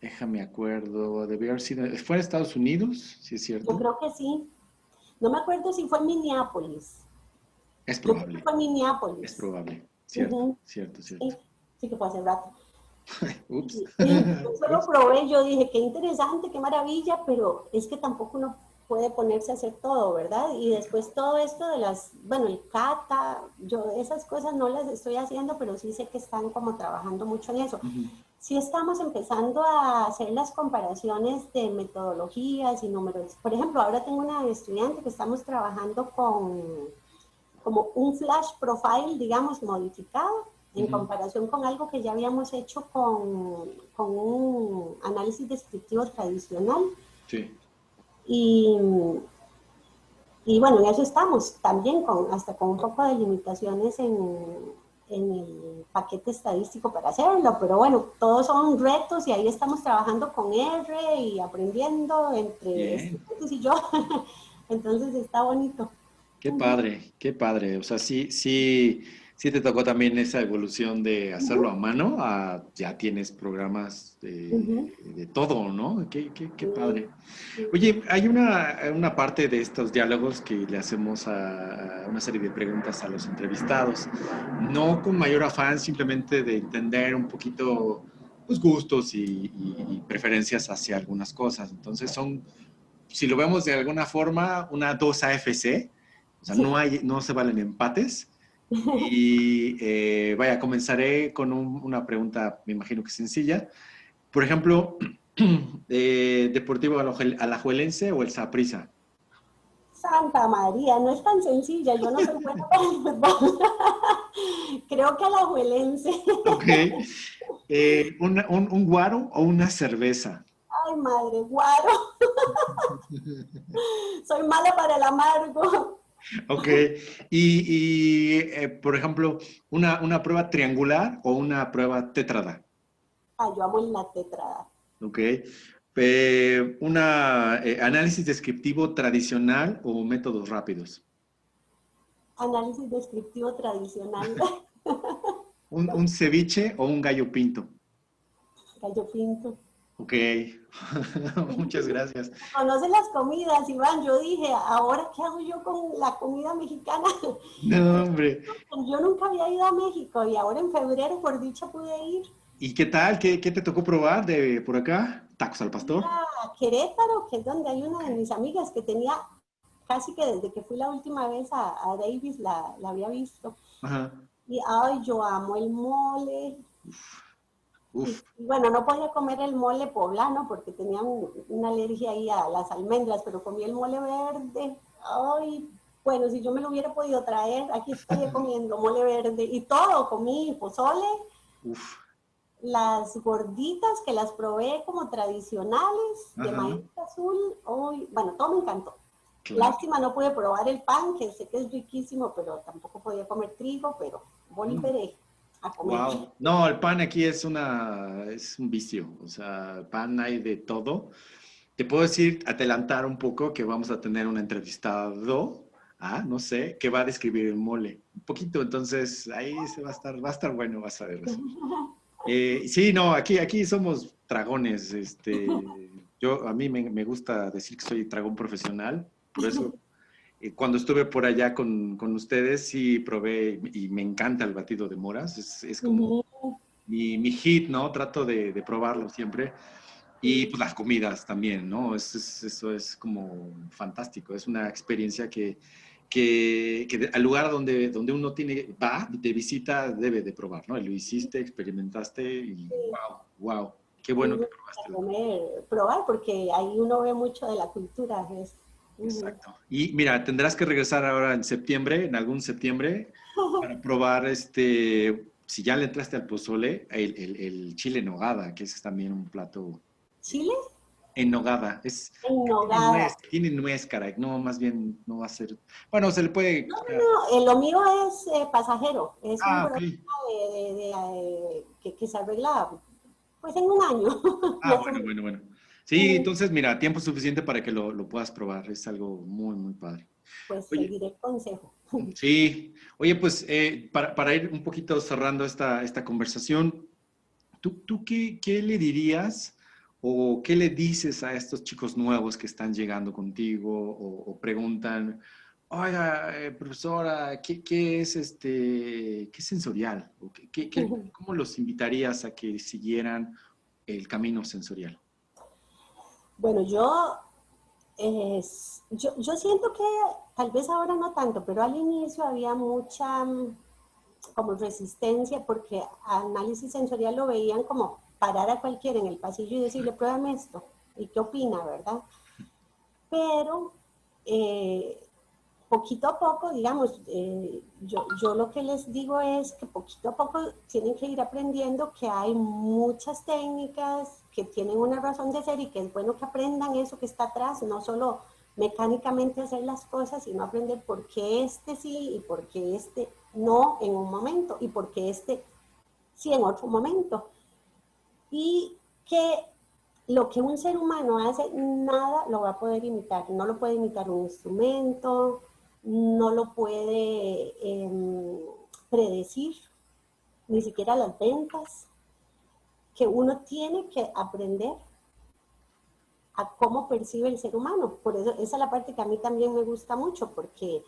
Déjame acuerdo, debió haber sido, ¿fue en Estados Unidos? Sí, es cierto. Yo creo que sí. No me acuerdo si fue en Minneapolis. Es probable. fue en Minneapolis. Es probable. Cierto, cierto, cierto. Sí, que fue hace rato. Ups. yo lo probé, yo dije, qué interesante, qué maravilla, pero es que tampoco uno puede ponerse a hacer todo, ¿verdad? Y después todo esto de las, bueno, el kata, yo esas cosas no las estoy haciendo, pero sí sé que están como trabajando mucho en eso. Sí estamos empezando a hacer las comparaciones de metodologías y números. Por ejemplo, ahora tengo una estudiante que estamos trabajando con como un flash profile, digamos, modificado, en comparación con algo que ya habíamos hecho con, con un análisis descriptivo tradicional. Sí. Y, y bueno, en eso estamos también, con, hasta con un poco de limitaciones en, en el paquete estadístico para hacerlo, pero bueno, todos son retos y ahí estamos trabajando con R y aprendiendo entre estudiantes y yo. Entonces está bonito. Qué padre, qué padre. O sea, sí, sí sí te tocó también esa evolución de hacerlo a mano, ya tienes programas de, todo, ¿no? Qué, qué, padre. Oye, hay una, una, parte de estos diálogos que le hacemos a, una serie de preguntas a los entrevistados, no con mayor afán, simplemente de entender un poquito los gustos y, y preferencias hacia algunas cosas. Entonces son, si lo vemos de alguna forma, una 2 AFC, o sea, no, hay, no se valen empates, y eh, vaya, comenzaré con una pregunta, me imagino que sencilla. Por ejemplo, eh, ¿Deportivo Alajuelense o el Saprisa? Santa María, no es tan sencilla, yo no soy buena para el fútbol. Creo que Alajuelense. ok. Eh, un, un, guaro o una cerveza? Ay, Ay, madre, guaro. Soy mala para el amargo. Ok. Y, eh, por ejemplo, una, una, prueba triangular o una prueba tetrada? Ah, yo amo la tetrada. Ok. Eh, ¿Una eh, análisis descriptivo tradicional o métodos rápidos? Análisis descriptivo tradicional. ¿Un, ¿Un, ceviche o un gallo pinto? Gallo pinto. Ok, muchas gracias. Conoce las comidas, Iván. Yo dije, ¿ahora qué hago yo con la comida mexicana? No, hombre. Yo nunca había ido a México y ahora en febrero, por dicha, pude ir. ¿Y qué tal? ¿Qué, qué te tocó probar de por acá? ¿Tacos al pastor? Querétaro, que es donde hay una de mis amigas que tenía casi que desde que fui la última vez a, a Davis la, la, había visto. Ajá. Y ay, yo amo el mole. Uf. Y, bueno, no podía comer el mole poblano porque tenía una alergia ahí a las almendras, pero comí el mole verde. Ay, bueno, si yo me lo hubiera podido traer, aquí estoy comiendo mole verde y todo, comí pozole. Uf. Las gorditas que las probé como tradicionales de maíz azul, ay, bueno, todo me encantó. Lástima, no pude probar el pan, que sé que es riquísimo, pero tampoco podía comer trigo, pero comer. Wow. No, el pan aquí es una, es un vicio, o sea, pan hay de todo. Te puedo decir, adelantar un poco que vamos a tener un entrevistado, ah, no sé, que va a describir el mole. Un poquito, entonces ahí se va a estar, va a estar bueno, vas a ver. Eh, sí, no, aquí, aquí somos dragones, este, yo, a mí me, me gusta decir que soy dragón profesional, por eso, cuando estuve por allá con, con, ustedes, sí probé y me encanta el batido de moras. Es, es como mi, mi, hit, ¿no? Trato de, de, probarlo siempre. Y pues las comidas también, ¿no? Es, es, eso es como fantástico. Es una experiencia que, que, que, al lugar donde, donde uno tiene, va de visita, debe de probar, ¿no? Lo hiciste, experimentaste y wow, wow. Qué bueno que probaste. Probar, porque ahí uno ve mucho de la cultura. Es, Exacto. Y mira, tendrás que regresar ahora en septiembre, en algún septiembre, para probar este, si ya le entraste al pozole, el, el, el chile en nogada, que es también un plato. ¿Chile? En nogada. Es, en nogada. Tiene nuez, caray. No, más bien no va a ser. Bueno, se le puede. No, no, no. lo mío es eh, pasajero. Es ah, un okay. de, de, de, que, que se arregla pues en un año. Ah, bueno, bueno, bueno. Sí, entonces, mira, tiempo suficiente para que lo, lo puedas probar. Es algo muy, muy padre. Pues Oye, seguiré el consejo. Sí. Oye, pues eh, para, para, ir un poquito cerrando esta, esta conversación, ¿tú, tú qué, qué, le dirías o qué le dices a estos chicos nuevos que están llegando contigo o, o preguntan, oiga, eh, profesora, ¿qué, ¿qué, es este, qué sensorial? ¿O qué, qué, ¿Cómo los invitarías a que siguieran el camino sensorial? Bueno, yo, yo, yo, siento que tal vez ahora no tanto, pero al inicio había mucha mm, como resistencia porque análisis sensorial lo veían como parar a cualquiera en el pasillo y decirle, pruébame esto, ¿y qué opina, verdad? Pero eh, poquito a poco, digamos, eh, yo, yo, lo que les digo es que poquito a poco tienen que ir aprendiendo que hay muchas técnicas que tienen una razón de ser y que es bueno que aprendan eso que está atrás, no solo mecánicamente hacer las cosas, sino aprender por qué este sí y por qué este no en un momento y por qué este sí en otro momento. Y que lo que un ser humano hace, nada lo va a poder imitar. No lo puede imitar un instrumento, no lo puede eh, predecir, ni siquiera las ventas, que uno tiene que aprender a cómo percibe el ser humano. Por eso esa es la parte que a mí también me gusta mucho, porque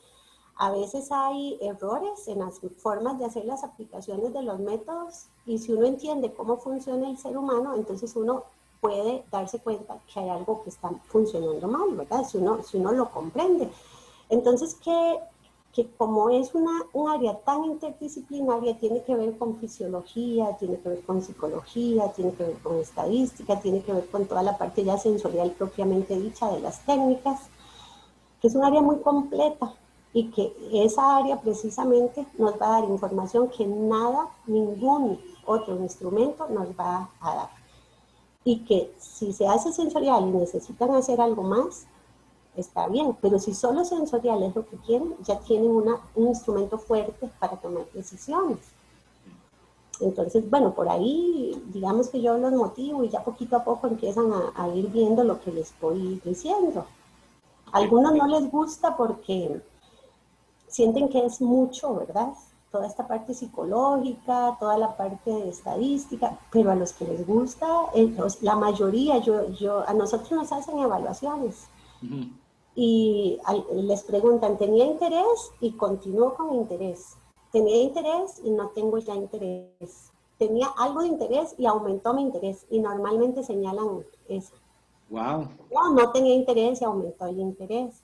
a veces hay errores en las formas de hacer las aplicaciones de los métodos y si uno entiende cómo funciona el ser humano, entonces uno puede darse cuenta que hay algo que está funcionando mal, ¿verdad? Si uno, si uno lo comprende. Entonces, que, que como es una, un área tan interdisciplinaria, tiene que ver con fisiología, tiene que ver con psicología, tiene que ver con estadística, tiene que ver con toda la parte ya sensorial propiamente dicha de las técnicas, que es un área muy completa y que esa área precisamente nos va a dar información que nada, ningún otro instrumento nos va a dar. y que si se hace sensorial y necesitan hacer algo más, está bien, pero si solo sensorial es lo que quieren, ya tienen una, un instrumento fuerte para tomar decisiones. Entonces, bueno, por ahí, digamos que yo los motivo y ya poquito a poco empiezan a, ir viendo lo que les estoy diciendo. algunos no les gusta porque sienten que es mucho, ¿verdad? Toda esta parte psicológica, toda la parte de estadística, pero a los que les gusta, la mayoría, yo, yo, a nosotros nos hacen evaluaciones y les preguntan, ¿tenía interés? Y continúo con interés. Tenía interés y no tengo ya interés. Tenía algo de interés y aumentó mi interés. Y normalmente señalan eso. Wow. No, no tenía interés y aumentó el interés.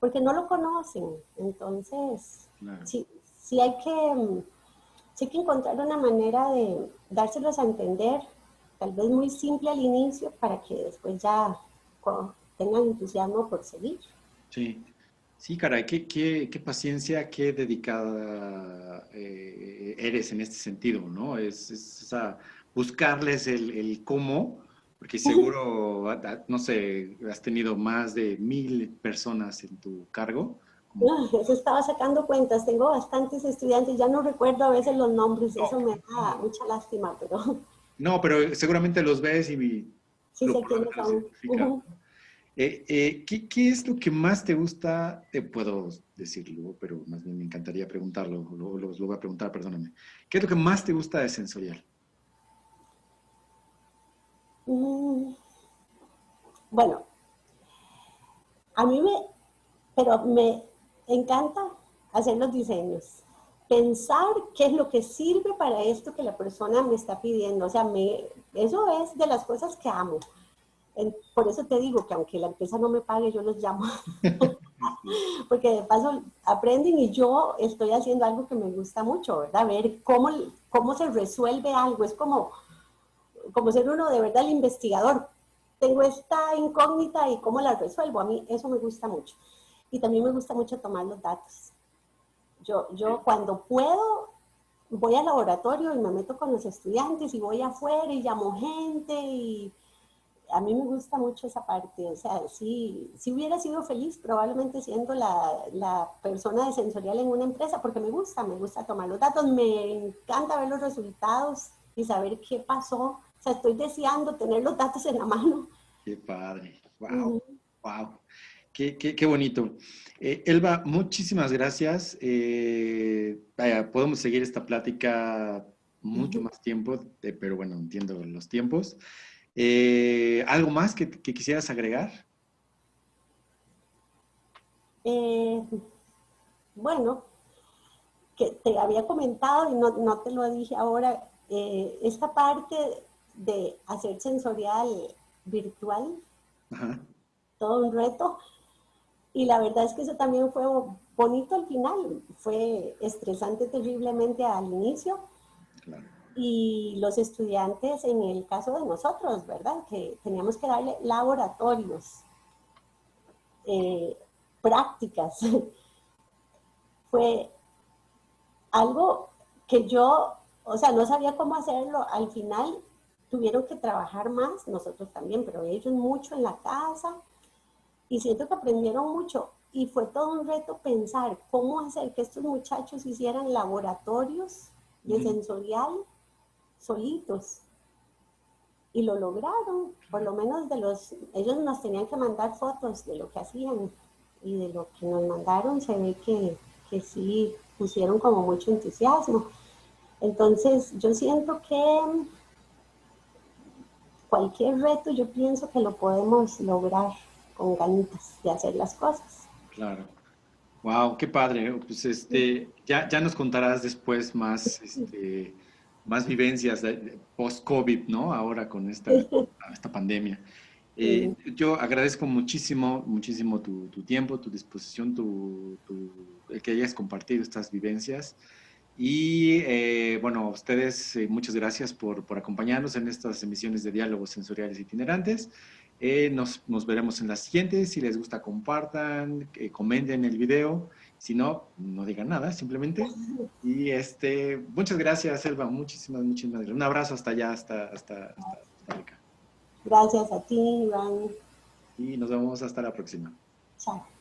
Porque no lo conocen. Entonces, sí, sí, hay que, sí hay que encontrar una manera de dárselos a entender, tal vez muy simple al inicio, para que después ya tengan entusiasmo por seguir. Sí, sí, caray, qué, qué, paciencia, qué dedicada eh, eres en este sentido, ¿no? Es, es buscarles el, cómo, porque seguro, no sé, has tenido más de mil personas en tu cargo. No, eso estaba sacando cuentas, tengo bastantes estudiantes, ya no recuerdo a veces los nombres, eso me da mucha lástima, pero... No, pero seguramente los ves y... Sí, sé quiénes son. Eh, eh, ¿qué, es lo que más te gusta? Te puedo decirlo, pero más bien me encantaría preguntarlo, lo, lo, voy a preguntar, perdóname. ¿Qué es lo que más te gusta de sensorial? Mm, bueno, a mí me, pero me encanta hacer los diseños, pensar qué es lo que sirve para esto que la persona me está pidiendo. O sea, me, eso es de las cosas que amo por eso te digo que aunque la empresa no me pague, yo los llamo. Porque de paso aprenden y yo estoy haciendo algo que me gusta mucho, ¿verdad? Ver cómo, cómo se resuelve algo. Es como, como ser uno de verdad el investigador. Tengo esta incógnita y cómo la resuelvo. A mí eso me gusta mucho. Y también me gusta mucho tomar los datos. Yo, yo cuando puedo, voy al laboratorio y me meto con los estudiantes y voy afuera y llamo gente y a mí me gusta mucho esa parte, o sea, si, si hubiera sido feliz probablemente siendo la, la, persona de sensorial en una empresa, porque me gusta, me gusta tomar los datos, me encanta ver los resultados y saber qué pasó, o sea, estoy deseando tener los datos en la mano. Qué padre, wow, wow, qué, qué, qué bonito. Eh, Elba, muchísimas gracias. Eh, vaya, podemos seguir esta plática mucho más tiempo, eh, pero bueno, entiendo los tiempos. Eh, ¿Algo más que, quisieras agregar? Eh, bueno, que te había comentado y no, te lo dije ahora, eh, esta parte de hacer sensorial virtual, todo un reto. Y la verdad es que eso también fue bonito al final, fue estresante terriblemente al inicio. Claro y los estudiantes, en el caso de nosotros, ¿verdad? Que teníamos que darle laboratorios, eh, prácticas. Fue algo que yo, o sea, no sabía cómo hacerlo. Al final tuvieron que trabajar más, nosotros también, pero ellos mucho en la casa. Y siento que aprendieron mucho. Y fue todo un reto pensar cómo hacer que estos muchachos hicieran laboratorios de sensorial solitos. Y lo lograron, por lo menos de los, ellos nos tenían que mandar fotos de lo que hacían y de lo que nos mandaron se ve que, que sí pusieron como mucho entusiasmo. Entonces yo siento que cualquier reto yo pienso que lo podemos lograr con ganitas de hacer las cosas. Claro. Wow, qué padre. Pues este, ya, ya nos contarás después más este, más vivencias post-COVID, ¿no? Ahora con esta, esta pandemia. Eh, yo agradezco muchísimo, muchísimo tu, tu tiempo, tu disposición, tu, el que hayas compartido estas vivencias. Y eh, bueno, a ustedes eh, muchas gracias por, por, acompañarnos en estas emisiones de diálogos sensoriales itinerantes. nos, nos, veremos en las siguientes. Si les gusta, compartan, comenten el video si no, no digan nada, simplemente. Y este, muchas gracias, Elba. Muchísimas, muchísimas gracias. Un abrazo hasta allá, hasta, hasta, hasta, acá. Gracias a ti, Iván. Y nos vemos hasta la próxima. Chao.